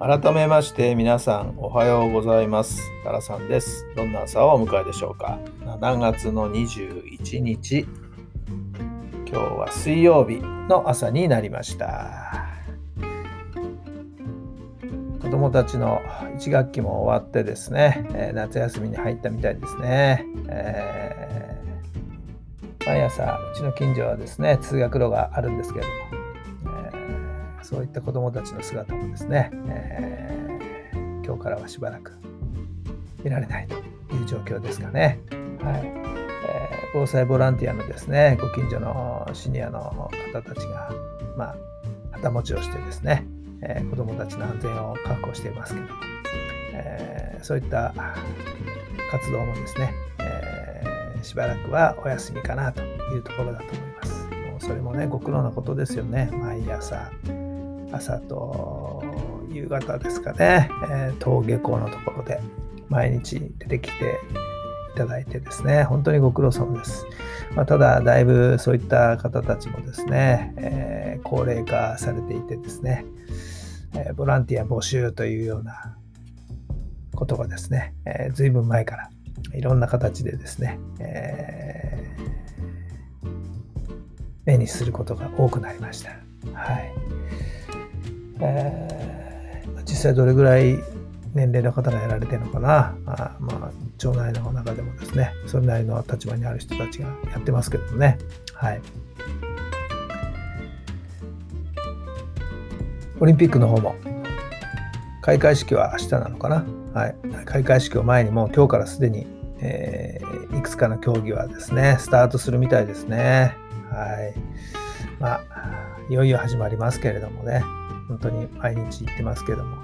改めまして皆さんおはようございます。タラさんです。どんな朝をお迎えでしょうか。7月の21日。今日は水曜日の朝になりました。子供たちの1学期も終わってですね、え、夏休みに入ったみたいですね、えー、毎朝うちの近所はですね通学路があるんですけれども。そういった子どもたちの姿もですね、えー、今日からはしばらく見られないという状況ですかね。はいえー、防災ボランティアのですね、ご近所のシニアの方たちが、まあ、旗持ちをしてですね、えー、子どもたちの安全を確保していますけども、えー、そういった活動もですね、えー、しばらくはお休みかなというところだと思います。もうそれもね、ご苦労なことですよね。毎朝、朝と夕方ですかね、え、登下校のところで毎日出てきていただいてですね、本当にご苦労様です。まあ、ただ、だいぶそういった方たちもですね、えー、高齢化されていてですね、えー、ボランティア募集というようなことがですね、えー、随分前からいろんな形でですね、えー、目にすることが多くなりました。はい。えー、実際どれぐらい年齢の方がやられてるのかな、あまあ、町内の中でもですね、それなりの立場にある人たちがやってますけどもね。はい。オリンピックの方も、開会式は明日なのかな。はい。開会式を前にもう今日からすでに、えー、いくつかの競技はですね、スタートするみたいですね。はい。まあ、いよいよ始まりますけれどもね。本当に毎日言ってますけども、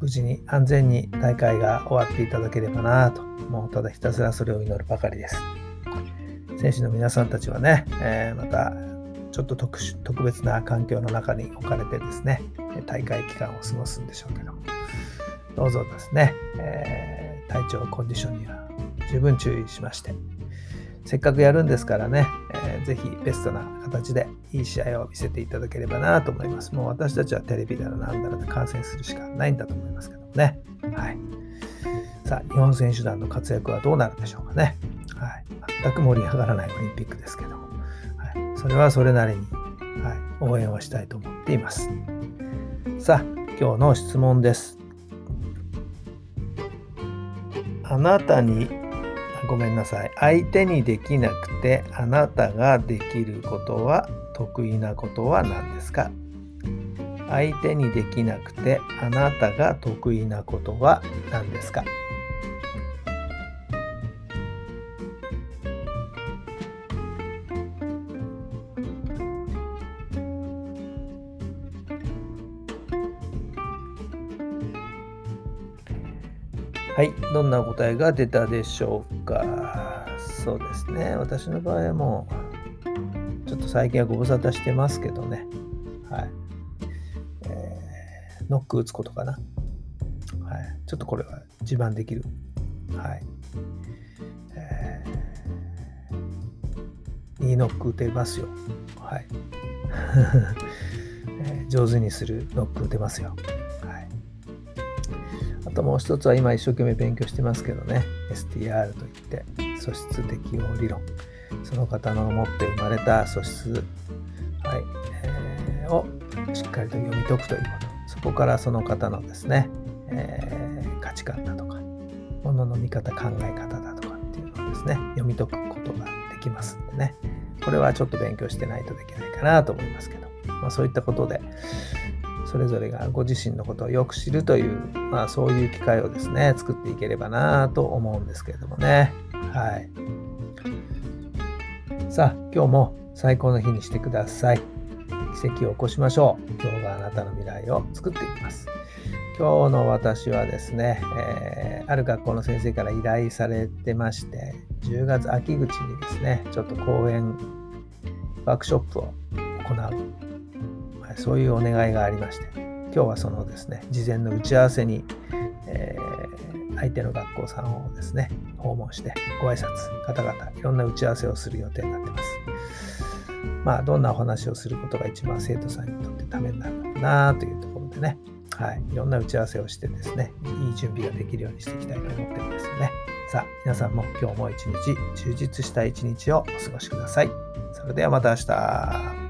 無事に安全に大会が終わっていただければなと、もうただひたすらそれを祈るばかりです。選手の皆さんたちはね、えー、またちょっと特殊特別な環境の中に置かれてですね、大会期間を過ごすんでしょうけども、どうぞですね、えー、体調コンディションには十分注意しまして、せっかくやるんですからね、えー、ぜひベストな形でいい試合を見せていただければなと思います。もう私たちはテレビだらなんだらで観戦するしかないんだと思いますけどね。はい。さあ、日本選手団の活躍はどうなるでしょうかね。はい。全く盛り上がらないオリンピックですけども、はい、それはそれなりに、はい、応援をしたいと思っています。さあ、今日の質問です。あなたにごめんなさい。相手にできなくてあなたができることは得意なことは何ですか？相手にできなくてあなたが得意なことは何ですか？はい、どんな答えが出たでしょうか？そうですね、私の場合はもう、ちょっと最近はご無沙汰してますけどね。はい。えー、ノック打つことかな。はい。ちょっとこれは自慢できる。はい。えー、いいノック打てますよ。はい。えー、上手にするノック打てますよ。あともう一つは今一生懸命勉強してますけどね。STR といって素質適応理論。その方の持って生まれた素質、はいえー、をしっかりと読み解くということ。そこからその方のですね、えー、価値観だとかものの見方考え方だとかっていうのをですね読み解くことができますんでね。これはちょっと勉強してないとできないかなと思いますけど、まあ、そういったことでそれぞれがご自身のことをよく知るという、まあ、そういう機会をですね作っていければなと思うんですけれどもねはいさあ今日も最高の日にしてください奇跡を起こしましょう。今日があなたの未来を作っていきます。今日の私はですね、えー、ある学校の先生から依頼されてまして、10月秋口にですね、ちょっと講演、ワークショップを行う、そういうお願いがありまして、今日はそのですね、事前の打ち合わせに、えー、相手の学校さんをですね、訪問して、ご挨拶、方々、いろんな打ち合わせをする予定になってます。まあ、どんなお話をすることが一番生徒さんにとってためになるのかなというところでね、はい、いろんな打ち合わせをしてですね、いい準備ができるようにしていきたいと思ってるんですよね。さあ、皆さんも今日も一日、充実した一日をお過ごしください。それではまた明日。